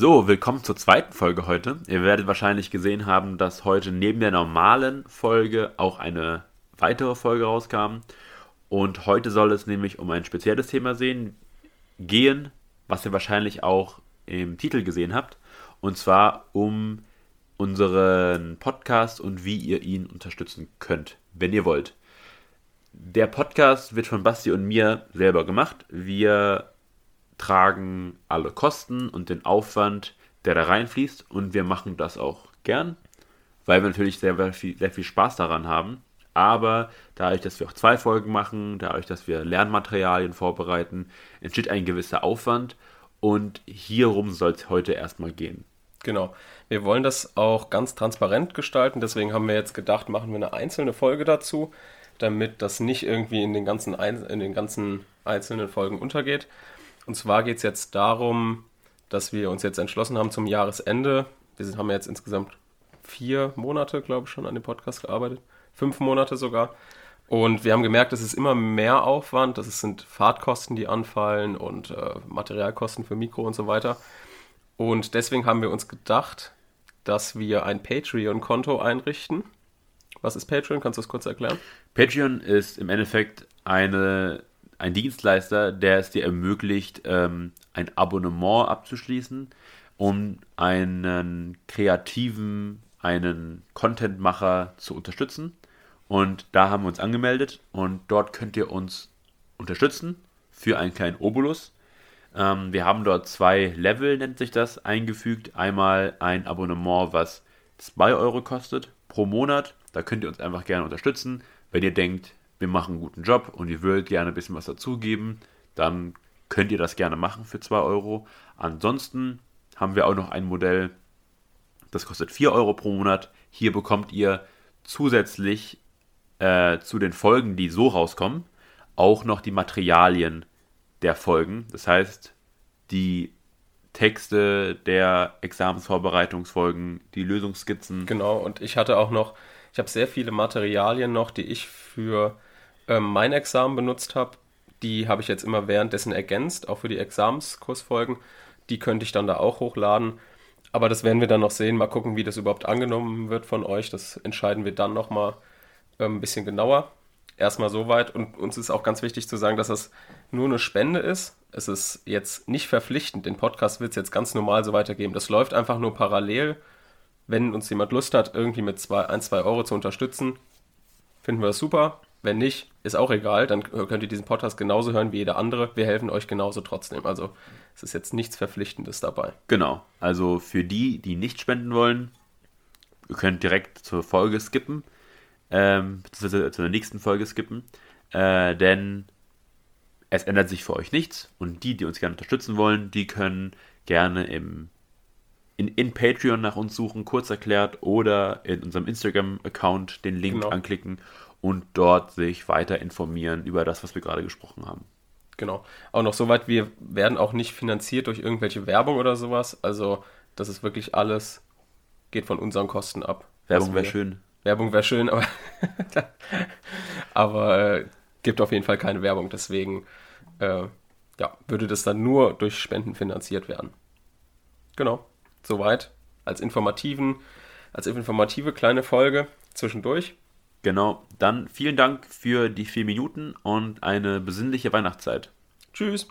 So, willkommen zur zweiten Folge heute. Ihr werdet wahrscheinlich gesehen haben, dass heute neben der normalen Folge auch eine weitere Folge rauskam. Und heute soll es nämlich um ein spezielles Thema sehen, gehen, was ihr wahrscheinlich auch im Titel gesehen habt. Und zwar um unseren Podcast und wie ihr ihn unterstützen könnt, wenn ihr wollt. Der Podcast wird von Basti und mir selber gemacht. Wir tragen alle Kosten und den Aufwand, der da reinfließt und wir machen das auch gern, weil wir natürlich sehr, viel, sehr viel Spaß daran haben. Aber dadurch, dass wir auch zwei Folgen machen, dadurch, dass wir Lernmaterialien vorbereiten, entsteht ein gewisser Aufwand und hierum soll es heute erstmal gehen. Genau. Wir wollen das auch ganz transparent gestalten, deswegen haben wir jetzt gedacht, machen wir eine einzelne Folge dazu, damit das nicht irgendwie in den ganzen, in den ganzen einzelnen Folgen untergeht. Und zwar geht es jetzt darum, dass wir uns jetzt entschlossen haben zum Jahresende. Wir haben jetzt insgesamt vier Monate, glaube ich, schon an dem Podcast gearbeitet. Fünf Monate sogar. Und wir haben gemerkt, es ist immer mehr Aufwand. Das sind Fahrtkosten, die anfallen und äh, Materialkosten für Mikro und so weiter. Und deswegen haben wir uns gedacht, dass wir ein Patreon-Konto einrichten. Was ist Patreon? Kannst du das kurz erklären? Patreon ist im Endeffekt eine, ein Dienstleister, der es dir ermöglicht, ähm, ein Abonnement abzuschließen, um einen kreativen, einen Contentmacher zu unterstützen. Und da haben wir uns angemeldet und dort könnt ihr uns unterstützen für einen kleinen Obolus. Ähm, wir haben dort zwei Level, nennt sich das, eingefügt. Einmal ein Abonnement, was 2 Euro kostet pro Monat. Da könnt ihr uns einfach gerne unterstützen. Wenn ihr denkt, wir machen einen guten Job und ihr wollt gerne ein bisschen was dazugeben, dann könnt ihr das gerne machen für 2 Euro. Ansonsten haben wir auch noch ein Modell, das kostet 4 Euro pro Monat. Hier bekommt ihr zusätzlich äh, zu den Folgen, die so rauskommen, auch noch die Materialien der Folgen. Das heißt, die Texte der Examensvorbereitungsfolgen, die Lösungsskizzen. Genau, und ich hatte auch noch, ich habe sehr viele Materialien noch, die ich für ähm, mein Examen benutzt habe. Die habe ich jetzt immer währenddessen ergänzt, auch für die Examenskursfolgen. Die könnte ich dann da auch hochladen. Aber das werden wir dann noch sehen. Mal gucken, wie das überhaupt angenommen wird von euch. Das entscheiden wir dann nochmal ähm, ein bisschen genauer erstmal soweit. Und uns ist auch ganz wichtig zu sagen, dass das nur eine Spende ist. Es ist jetzt nicht verpflichtend. Den Podcast wird es jetzt ganz normal so weitergeben. Das läuft einfach nur parallel. Wenn uns jemand Lust hat, irgendwie mit zwei, ein, zwei Euro zu unterstützen, finden wir das super. Wenn nicht, ist auch egal. Dann könnt ihr diesen Podcast genauso hören wie jeder andere. Wir helfen euch genauso trotzdem. Also es ist jetzt nichts Verpflichtendes dabei. Genau. Also für die, die nicht spenden wollen, ihr könnt direkt zur Folge skippen ähm, beziehungsweise zu der nächsten Folge skippen, äh, denn es ändert sich für euch nichts und die, die uns gerne unterstützen wollen, die können gerne im, in, in Patreon nach uns suchen, kurz erklärt, oder in unserem Instagram-Account den Link genau. anklicken und dort sich weiter informieren über das, was wir gerade gesprochen haben. Genau. Auch noch soweit, wir werden auch nicht finanziert durch irgendwelche Werbung oder sowas. Also, das ist wirklich alles, geht von unseren Kosten ab. Werbung wäre schön. Werbung wäre schön, aber, aber äh, gibt auf jeden Fall keine Werbung. Deswegen äh, ja, würde das dann nur durch Spenden finanziert werden. Genau, soweit. Als informativen, als informative kleine Folge zwischendurch. Genau, dann vielen Dank für die vier Minuten und eine besinnliche Weihnachtszeit. Tschüss.